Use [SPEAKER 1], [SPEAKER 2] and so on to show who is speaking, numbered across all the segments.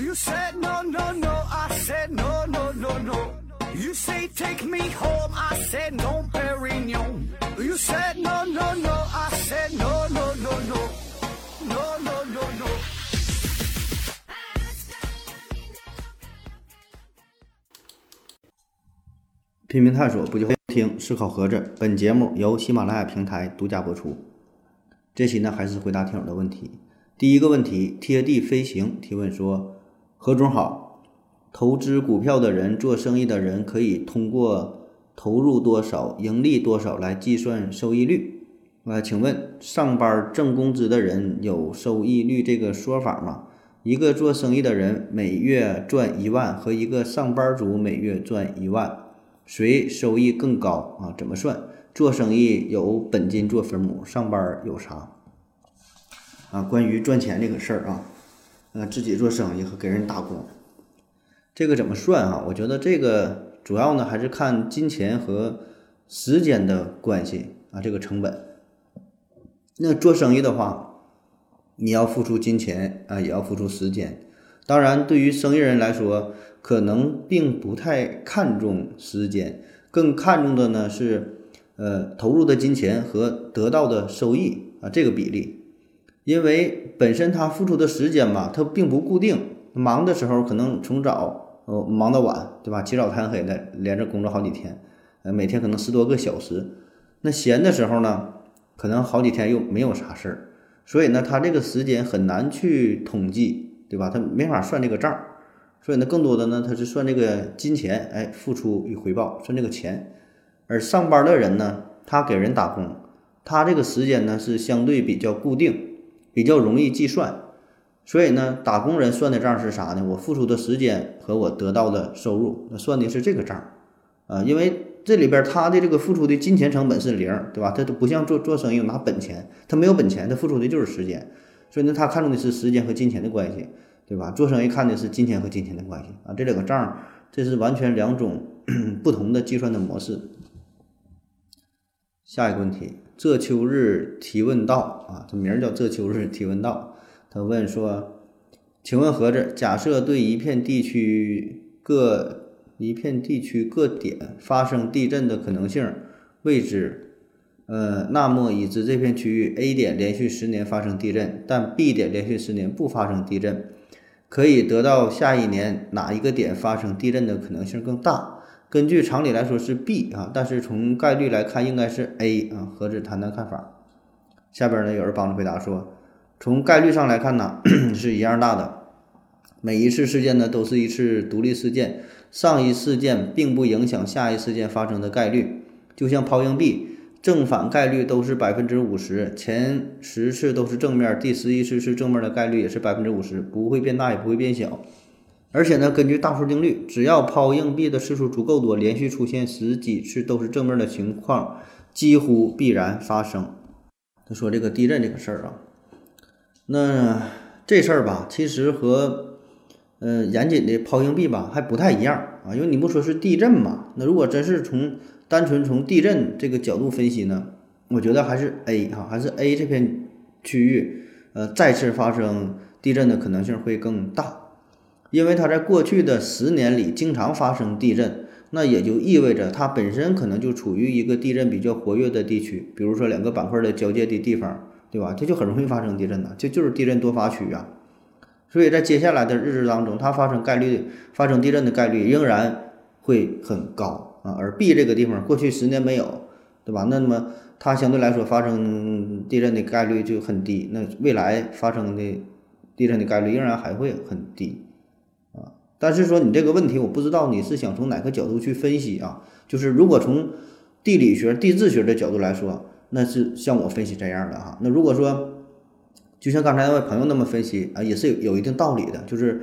[SPEAKER 1] You said no, no, no. I said no, no, no, no. You say take me home. I said no, Perignon. You said no, no, no. I said no, no, no, no. No, no, no, no.
[SPEAKER 2] 拼命探索，不就听思考盒子。本节目由喜马拉雅平台独家播出。这期呢，还是回答听友的问题。第一个问题，贴地飞行提问说：何总好，投资股票的人、做生意的人可以通过投入多少、盈利多少来计算收益率。呃，请问上班挣工资的人有收益率这个说法吗？一个做生意的人每月赚一万和一个上班族每月赚一万。谁收益更高啊？怎么算？做生意有本金做分母，上班有啥？啊，关于赚钱这个事儿啊，呃，自己做生意和给人打工，这个怎么算啊？我觉得这个主要呢还是看金钱和时间的关系啊，这个成本。那做生意的话，你要付出金钱啊，也要付出时间。当然，对于生意人来说，可能并不太看重时间，更看重的呢是，呃，投入的金钱和得到的收益啊这个比例。因为本身他付出的时间嘛，他并不固定，忙的时候可能从早呃忙到晚，对吧？起早贪黑的连着工作好几天，呃，每天可能十多个小时。那闲的时候呢，可能好几天又没有啥事儿，所以呢，他这个时间很难去统计，对吧？他没法算这个账。所以呢，更多的呢，他是算这个金钱，哎，付出与回报，算这个钱。而上班的人呢，他给人打工，他这个时间呢是相对比较固定，比较容易计算。所以呢，打工人算的账是啥呢？我付出的时间和我得到的收入，那算的是这个账啊。因为这里边他的这个付出的金钱成本是零，对吧？他都不像做做生意拿本钱，他没有本钱，他付出的就是时间。所以呢，他看重的是时间和金钱的关系。对吧？做生意看的是金钱和金钱的关系啊，这两个账，这是完全两种 不同的计算的模式。下一个问题，这秋日提问道啊，这名儿叫这秋日提问道。他问说，请问盒子，假设对一片地区各一片地区各点发生地震的可能性未知，呃，那么已知这片区域 A 点连续十年发生地震，但 B 点连续十年不发生地震。可以得到下一年哪一个点发生地震的可能性更大？根据常理来说是 B 啊，但是从概率来看应该是 A 啊。何止谈谈看法？下边呢有人帮着回答说，从概率上来看呢 是一样大的，每一次事件呢都是一次独立事件，上一事件并不影响下一事件发生的概率，就像抛硬币。正反概率都是百分之五十，前十次都是正面，第十一次是正面的概率也是百分之五十，不会变大也不会变小。而且呢，根据大数定律，只要抛硬币的次数足够多，连续出现十几次都是正面的情况，几乎必然发生。他说这个地震这个事儿啊，那这事儿吧，其实和嗯严谨的抛硬币吧还不太一样啊，因为你不说是地震嘛，那如果真是从单纯从地震这个角度分析呢，我觉得还是 A 哈，还是 A 这片区域，呃，再次发生地震的可能性会更大，因为它在过去的十年里经常发生地震，那也就意味着它本身可能就处于一个地震比较活跃的地区，比如说两个板块的交界的地方，对吧？它就很容易发生地震的，这就是地震多发区啊。所以在接下来的日子当中，它发生概率发生地震的概率仍然会很高。啊，而 B 这个地方过去十年没有，对吧？那么它相对来说发生地震的概率就很低，那未来发生的地震的概率仍然还会很低。但是说你这个问题，我不知道你是想从哪个角度去分析啊？就是如果从地理学、地质学的角度来说，那是像我分析这样的哈。那如果说就像刚才那位朋友那么分析啊，也是有有一定道理的，就是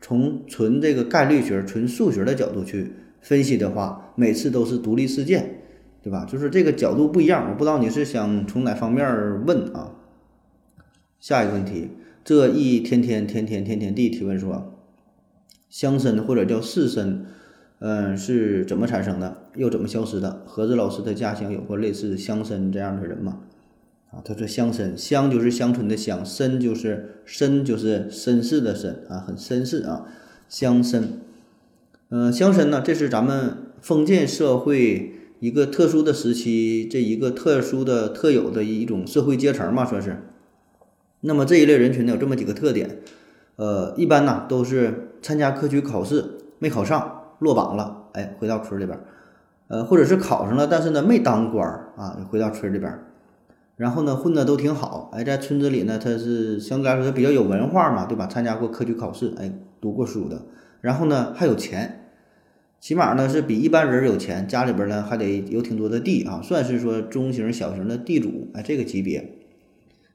[SPEAKER 2] 从纯这个概率学、纯数学的角度去。分析的话，每次都是独立事件，对吧？就是这个角度不一样，我不知道你是想从哪方面问啊？下一个问题，这一天天天天天天地提问说，乡绅或者叫士绅，嗯，是怎么产生的，又怎么消失的？何子老师的家乡有过类似乡绅这样的人吗？啊，他说乡绅，乡就是乡村的乡，绅就是绅就是绅士的绅啊，很绅士啊，乡绅。嗯，乡绅呢，这是咱们封建社会一个特殊的时期，这一个特殊的特有的一种社会阶层嘛，算是。那么这一类人群呢，有这么几个特点，呃，一般呢都是参加科举考试没考上，落榜了，哎，回到村里边，呃，或者是考上了，但是呢没当官儿啊，回到村里边。然后呢，混的都挺好，哎，在村子里呢，他是相对来说他比较有文化嘛，对吧？参加过科举考试，哎，读过书的。然后呢，还有钱，起码呢是比一般人有钱，家里边呢还得有挺多的地啊，算是说中型小型的地主，哎，这个级别。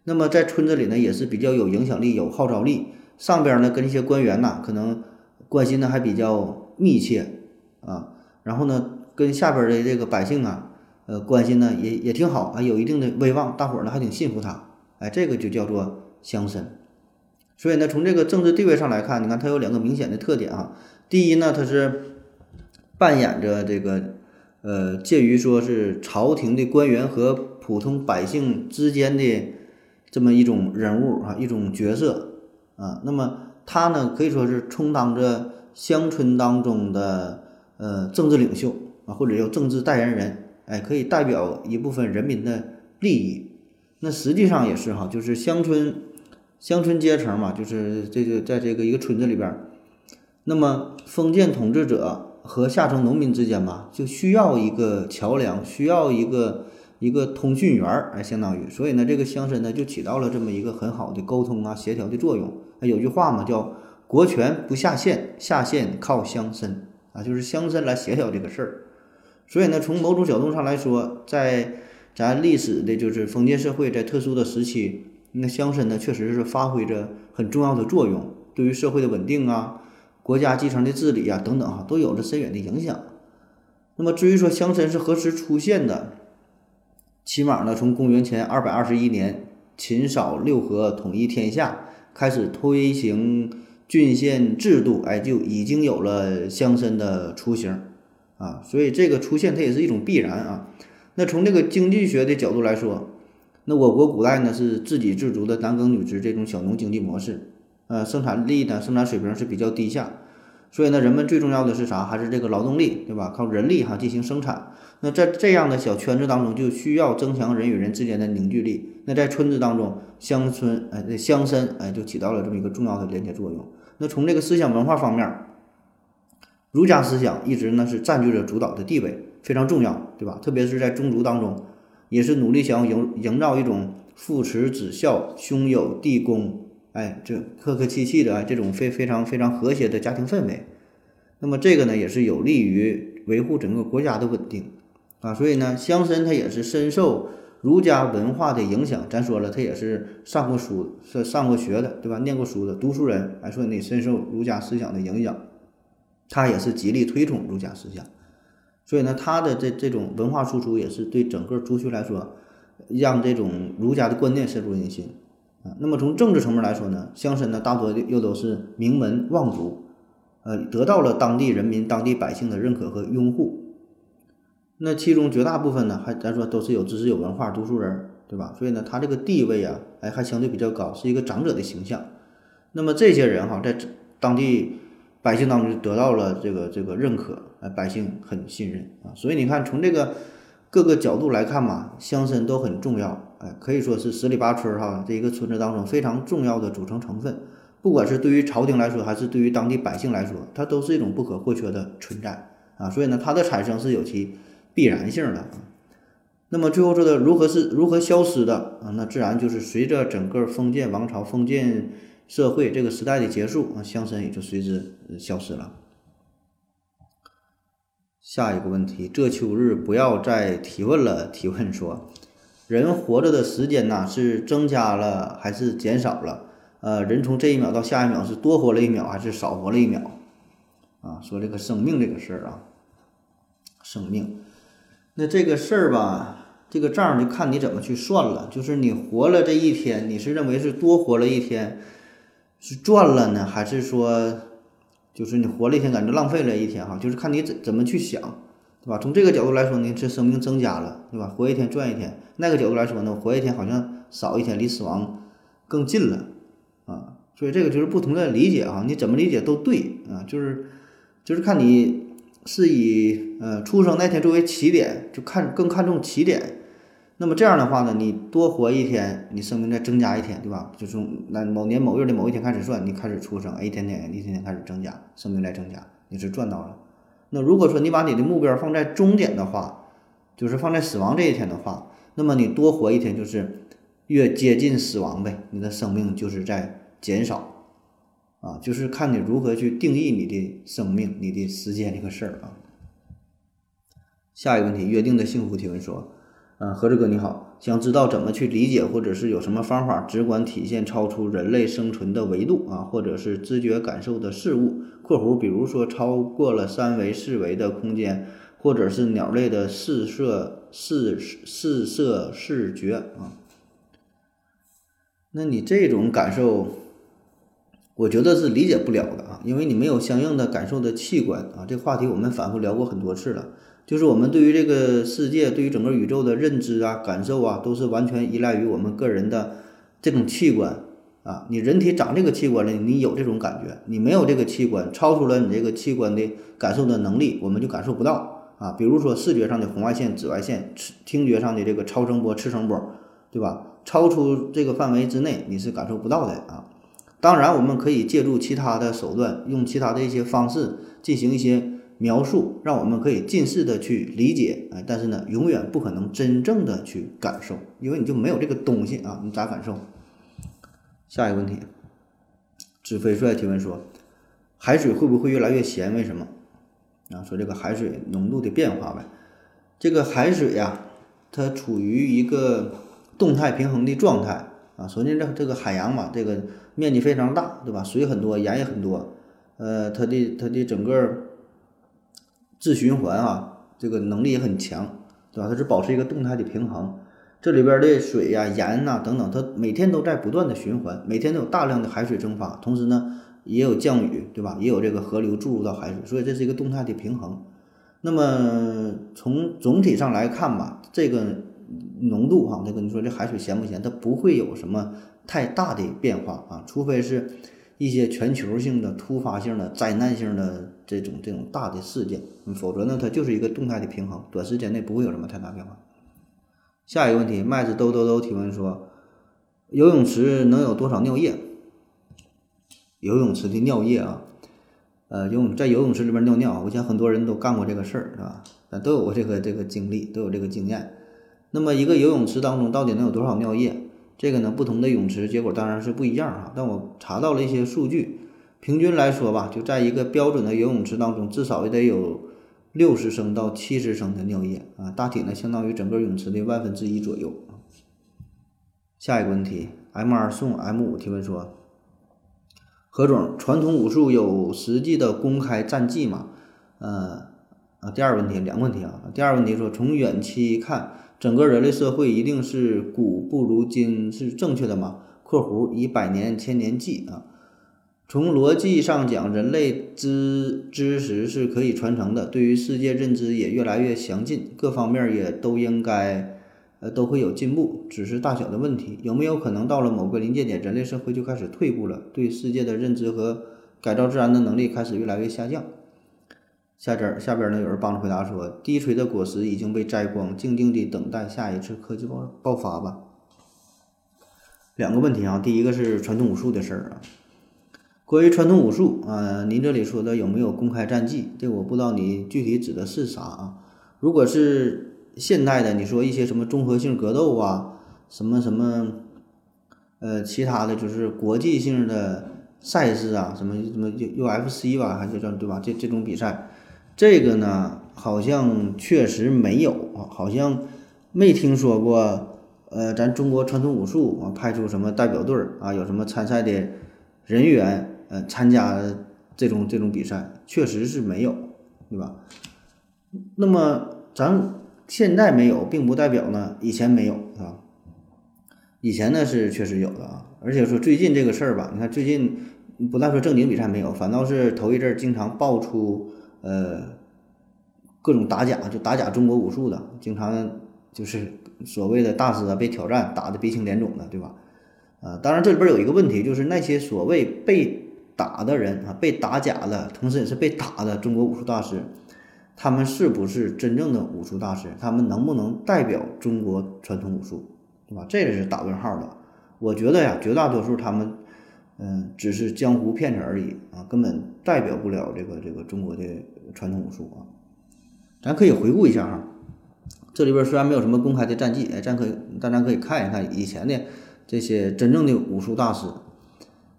[SPEAKER 2] 那么在村子里呢，也是比较有影响力、有号召力。上边呢跟一些官员呐，可能关系呢还比较密切啊。然后呢，跟下边的这个百姓啊。呃，关系呢也也挺好啊，有一定的威望，大伙儿呢还挺信服他，哎，这个就叫做乡绅。所以呢，从这个政治地位上来看，你看他有两个明显的特点啊。第一呢，他是扮演着这个呃介于说是朝廷的官员和普通百姓之间的这么一种人物啊，一种角色啊。那么他呢，可以说是充当着乡村当中的呃政治领袖啊，或者叫政治代言人。哎，可以代表一部分人民的利益，那实际上也是哈，就是乡村乡村阶层嘛，就是这个在这个一个村子里边，那么封建统治者和下层农民之间嘛，就需要一个桥梁，需要一个一个通讯员儿，哎，相当于，所以呢，这个乡绅呢就起到了这么一个很好的沟通啊、协调的作用。哎，有句话嘛，叫“国权不下县，下县靠乡绅”，啊，就是乡绅来协调这个事儿。所以呢，从某种角度上来说，在咱历史的就是封建社会，在特殊的时期，那乡绅呢，确实是发挥着很重要的作用，对于社会的稳定啊、国家继承的治理啊等等哈，都有着深远的影响。那么至于说乡绅是何时出现的，起码呢，从公元前二百二十一年秦扫六合统一天下开始推行郡县制度，哎，就已经有了乡绅的雏形。啊，所以这个出现它也是一种必然啊。那从这个经济学的角度来说，那我国古代呢是自给自足的男耕女织这种小农经济模式，呃，生产力呢生产水平是比较低下，所以呢人们最重要的是啥？还是这个劳动力，对吧？靠人力哈进行生产。那在这样的小圈子当中，就需要增强人与人之间的凝聚力。那在村子当中，乡村哎乡绅哎就起到了这么一个重要的连接作用。那从这个思想文化方面。儒家思想一直呢是占据着主导的地位，非常重要，对吧？特别是在宗族当中，也是努力想要营营造一种父慈子孝、兄友弟恭，哎，这客客气气的啊，这种非非常非常和谐的家庭氛围。那么这个呢，也是有利于维护整个国家的稳定啊。所以呢，乡绅他也是深受儒家文化的影响。咱说了，他也是上过书、是上过学的，对吧？念过书的读书人，还，说你深受儒家思想的影响。他也是极力推崇儒家思想，所以呢，他的这这种文化输出也是对整个族群来说，让这种儒家的观念深入人心啊。那么从政治层面来说呢，乡绅呢大多又都是名门望族，呃，得到了当地人民、当地百姓的认可和拥护。那其中绝大部分呢，还咱说都是有知识、有文化、读书人，对吧？所以呢，他这个地位啊，哎，还相对比较高，是一个长者的形象。那么这些人哈，在当地。百姓当中就得到了这个这个认可，哎，百姓很信任啊，所以你看从这个各个角度来看嘛，乡绅都很重要，哎，可以说是十里八村哈这一个村子当中非常重要的组成成分，不管是对于朝廷来说，还是对于当地百姓来说，它都是一种不可或缺的存在啊，所以呢，它的产生是有其必然性的。那么最后说的如何是如何消失的啊？那自然就是随着整个封建王朝封建。社会这个时代的结束啊，乡绅也就随之消失了。下一个问题，这秋日不要再提问了。提问说，人活着的时间呢是增加了还是减少了？呃，人从这一秒到下一秒是多活了一秒还是少活了一秒？啊，说这个生命这个事儿啊，生命，那这个事儿吧，这个账就看你怎么去算了。就是你活了这一天，你是认为是多活了一天？是赚了呢，还是说，就是你活了一天，感觉浪费了一天哈？就是看你怎怎么去想。对吧？从这个角度来说呢，这生命增加了，对吧？活一天赚一天。那个角度来说呢，活一天好像少一天，离死亡更近了啊。所以这个就是不同的理解啊，你怎么理解都对啊，就是就是看你是以呃出生那天作为起点，就看更看重起点。那么这样的话呢，你多活一天，你生命再增加一天，对吧？就从那某年某月的某一天开始算，你开始出生，一天天一天天开始增加，生命在增加，你是赚到了。那如果说你把你的目标放在终点的话，就是放在死亡这一天的话，那么你多活一天就是越接近死亡呗，你的生命就是在减少，啊，就是看你如何去定义你的生命、你的时间这个事儿啊。下一个问题，约定的幸福提问说。啊，何志哥你好，想知道怎么去理解，或者是有什么方法直观体现超出人类生存的维度啊，或者是知觉感受的事物（括弧比如说超过了三维、四维的空间，或者是鸟类的视色、视视色视觉啊）。那你这种感受，我觉得是理解不了的啊，因为你没有相应的感受的器官啊。这话题我们反复聊过很多次了。就是我们对于这个世界、对于整个宇宙的认知啊、感受啊，都是完全依赖于我们个人的这种器官啊。你人体长这个器官了，你有这种感觉；你没有这个器官，超出了你这个器官的感受的能力，我们就感受不到啊。比如说视觉上的红外线、紫外线，听觉上的这个超声波、次声波，对吧？超出这个范围之内，你是感受不到的啊。当然，我们可以借助其他的手段，用其他的一些方式进行一些。描述让我们可以近似的去理解，哎，但是呢，永远不可能真正的去感受，因为你就没有这个东西啊，你咋感受？下一个问题，纸飞帅提问说，海水会不会越来越咸？为什么？啊，说这个海水浓度的变化呗。这个海水呀，它处于一个动态平衡的状态啊。首先，这这个海洋嘛，这个面积非常大，对吧？水很多，盐也很多，呃，它的它的整个。自循环啊，这个能力也很强，对吧？它是保持一个动态的平衡。这里边的水呀、盐呐等等，它每天都在不断的循环，每天都有大量的海水蒸发，同时呢也有降雨，对吧？也有这个河流注入到海水，所以这是一个动态的平衡。那么从总体上来看吧，这个浓度哈，这个你说这海水咸不咸？它不会有什么太大的变化啊，除非是。一些全球性的、突发性的、灾难性的这种这种大的事件，否则呢，它就是一个动态的平衡，短时间内不会有什么太大变化。下一个问题，麦子兜兜兜提问说，游泳池能有多少尿液？游泳池的尿液啊，呃，游泳在游泳池里边尿尿，我想很多人都干过这个事儿，是吧？咱都有过这个这个经历，都有这个经验。那么一个游泳池当中到底能有多少尿液？这个呢，不同的泳池结果当然是不一样哈。但我查到了一些数据，平均来说吧，就在一个标准的游泳池当中，至少也得有六十升到七十升的尿液啊，大体呢相当于整个泳池的万分之一左右下一个问题，M 二送 M 五提问说：何总，传统武术有实际的公开战绩吗？呃啊，第二个问题，两个问题啊。第二个问题说，从远期看。整个人类社会一定是古不如今是正确的吗？（括弧以百年千年计啊。）从逻辑上讲，人类知知识是可以传承的，对于世界认知也越来越详尽，各方面也都应该呃都会有进步，只是大小的问题。有没有可能到了某个临界点，人类社会就开始退步了，对世界的认知和改造自然的能力开始越来越下降？下边下边呢，有人帮着回答说：“低垂的果实已经被摘光，静静地等待下一次科技爆爆发吧。”两个问题啊，第一个是传统武术的事儿啊。关于传统武术啊，您这里说的有没有公开战绩？这我不知道你具体指的是啥啊？如果是现代的，你说一些什么综合性格斗啊，什么什么，呃，其他的就是国际性的赛事啊，什么什么 U UFC 吧，还是叫对吧？这这种比赛。这个呢，好像确实没有啊，好像没听说过。呃，咱中国传统武术啊，派出什么代表队儿啊，有什么参赛的人员呃，参加这种这种比赛，确实是没有，对吧？那么咱现在没有，并不代表呢以前没有，啊。以前呢是确实有的啊，而且说最近这个事儿吧，你看最近不但说正经比赛没有，反倒是头一阵儿经常爆出。呃，各种打假，就打假中国武术的，经常就是所谓的大师啊被挑战打得鼻青脸肿的，对吧？啊，当然这里边有一个问题，就是那些所谓被打的人啊，被打假的，同时也是被打的中国武术大师，他们是不是真正的武术大师？他们能不能代表中国传统武术，对吧？这个是打问号的。我觉得呀，绝大多数他们，嗯，只是江湖骗子而已啊，根本代表不了这个这个中国的传统武术啊。咱可以回顾一下哈，这里边虽然没有什么公开的战绩，哎，咱可以，但咱可以看一看以前的这些真正的武术大师，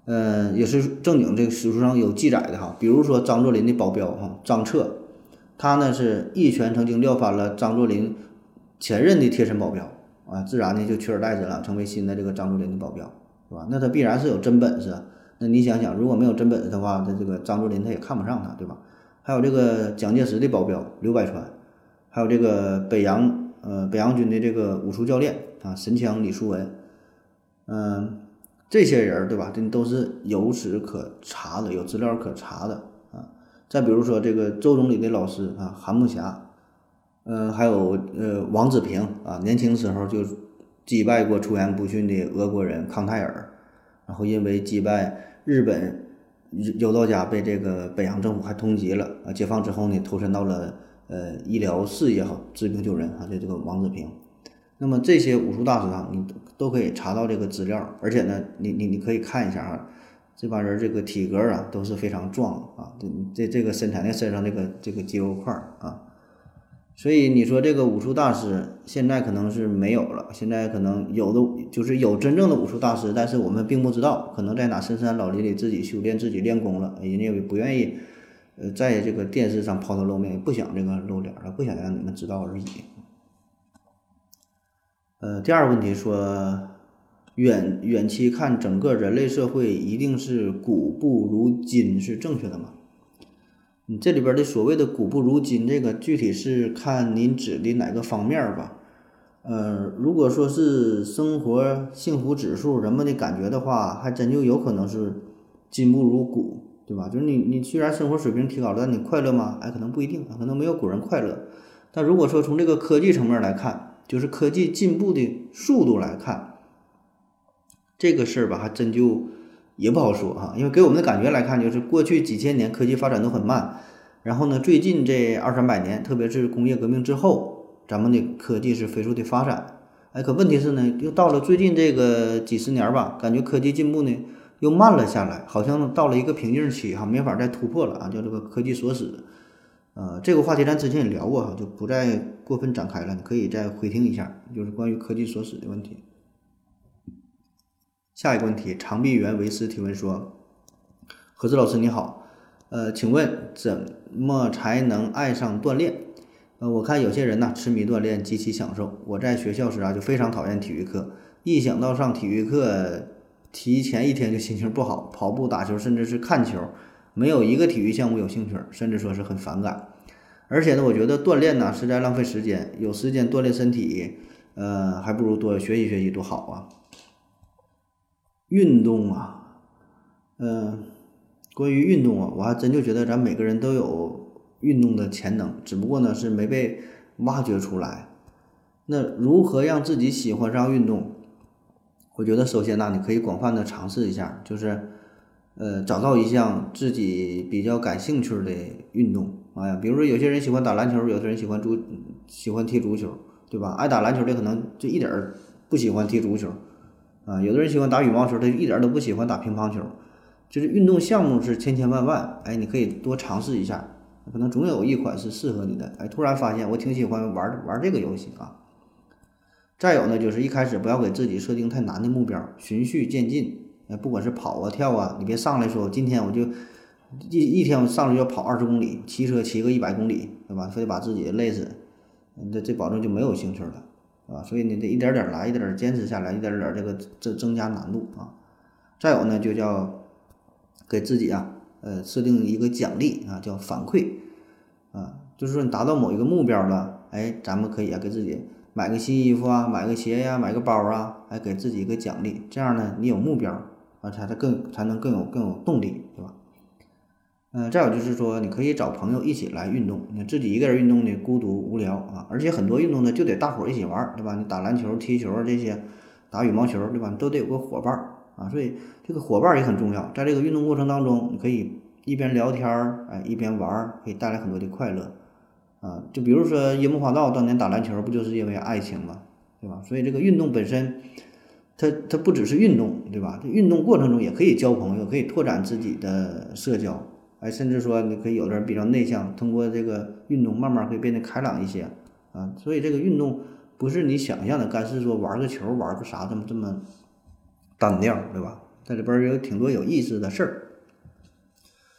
[SPEAKER 2] 嗯，也是正经这个史书上有记载的哈。比如说张作霖的保镖哈，张彻，他呢是一拳曾经撂翻了张作霖前任的贴身保镖。啊，自然呢就取而代之了，成为新的这个张作霖的保镖，是吧？那他必然是有真本事。那你想想，如果没有真本事的话，他这个张作霖他也看不上他，对吧？还有这个蒋介石的保镖刘百川，还有这个北洋呃北洋军的这个武术教练啊神枪李书文，嗯，这些人对吧？这都是有史可查的，有资料可查的啊。再比如说这个周总理的老师啊韩木侠。嗯，还有呃，王子平啊，年轻时候就击败过出言不逊的俄国人康泰尔，然后因为击败日本有道家，被这个北洋政府还通缉了啊。解放之后呢，投身到了呃医疗事业哈，治病救人啊，就这个王子平。那么这些武术大师啊，你都可以查到这个资料，而且呢，你你你可以看一下啊，这帮人这个体格啊都是非常壮啊，这这这个身材，那身上这个这个肌肉块啊。所以你说这个武术大师现在可能是没有了，现在可能有的就是有真正的武术大师，但是我们并不知道，可能在哪深山老林里自己修炼、自己练功了，人家也不愿意，呃，在这个电视上抛头露面，不想这个露脸了，不想让你们知道而已。呃，第二个问题说，远远期看整个人类社会一定是古不如今，是正确的吗？你这里边的所谓的“古不如今”，这个具体是看您指的哪个方面吧？呃，如果说是生活幸福指数、人们的感觉的话，还真就有可能是今不如古，对吧？就是你你虽然生活水平提高了，但你快乐吗？哎，可能不一定，可能没有古人快乐。但如果说从这个科技层面来看，就是科技进步的速度来看，这个事儿吧，还真就。也不好说哈，因为给我们的感觉来看，就是过去几千年科技发展都很慢，然后呢，最近这二三百年，特别是工业革命之后，咱们的科技是飞速的发展。哎，可问题是呢，又到了最近这个几十年吧，感觉科技进步呢又慢了下来，好像到了一个瓶颈期哈，没法再突破了啊，叫这个科技锁死。呃，这个话题咱之前也聊过哈，就不再过分展开了，你可以再回听一下，就是关于科技锁死的问题。下一个问题，长臂猿维斯提问说：“何志老师你好，呃，请问怎么才能爱上锻炼？呃，我看有些人呢痴迷锻炼，极其享受。我在学校时啊就非常讨厌体育课，一想到上体育课，提前一天就心情不好，跑步、打球，甚至是看球，没有一个体育项目有兴趣，甚至说是很反感。而且呢，我觉得锻炼呢是在浪费时间，有时间锻炼身体，呃，还不如多学习学习，多好啊。”运动啊，嗯，关于运动啊，我还真就觉得咱每个人都有运动的潜能，只不过呢是没被挖掘出来。那如何让自己喜欢上运动？我觉得首先呢，你可以广泛的尝试一下，就是呃找到一项自己比较感兴趣的运动。哎呀，比如说有些人喜欢打篮球，有的人喜欢足，喜欢踢足球，对吧？爱打篮球的可能就一点儿不喜欢踢足球。啊，有的人喜欢打羽毛球，他一点都不喜欢打乒乓球。就是运动项目是千千万万，哎，你可以多尝试一下，可能总有一款是适合你的。哎，突然发现我挺喜欢玩玩这个游戏啊。再有呢，就是一开始不要给自己设定太难的目标，循序渐进。哎，不管是跑啊跳啊，你别上来说今天我就一一天我上来就要跑二十公里，骑车骑个一百公里，对吧？非得把自己累死，这这保证就没有兴趣了。啊，所以你得一点点来，一点点坚持下来，一点点这个增增加难度啊。再有呢，就叫给自己啊，呃，设定一个奖励啊，叫反馈啊，就是说你达到某一个目标了，哎，咱们可以啊，给自己买个新衣服啊，买个鞋呀，买个包啊，哎，给自己一个奖励，这样呢，你有目标啊，才才更才能更有更有动力，对吧？嗯，再有就是说，你可以找朋友一起来运动。你自己一个人运动呢，孤独无聊啊。而且很多运动呢，就得大伙儿一起玩儿，对吧？你打篮球、踢球这些，打羽毛球，对吧？都得有个伙伴儿啊。所以这个伙伴儿也很重要。在这个运动过程当中，你可以一边聊天儿，哎，一边玩儿，可以带来很多的快乐啊。就比如说樱木花道当年打篮球，不就是因为爱情嘛，对吧？所以这个运动本身，它它不只是运动，对吧？这运动过程中也可以交朋友，可以拓展自己的社交。哎，甚至说你可以有的人比较内向，通过这个运动慢慢可以变得开朗一些啊。所以这个运动不是你想象的，干是说玩个球、玩个啥这么这么单调，对吧？在里边有挺多有意思的事儿。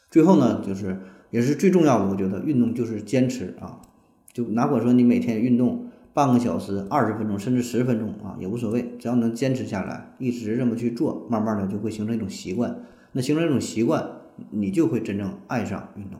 [SPEAKER 2] 最后呢，就是也是最重要的，我觉得运动就是坚持啊。就哪怕说你每天运动半个小时、二十分钟，甚至十分钟啊，也无所谓，只要能坚持下来，一直这么去做，慢慢的就会形成一种习惯。那形成一种习惯。你就会真正爱上运动。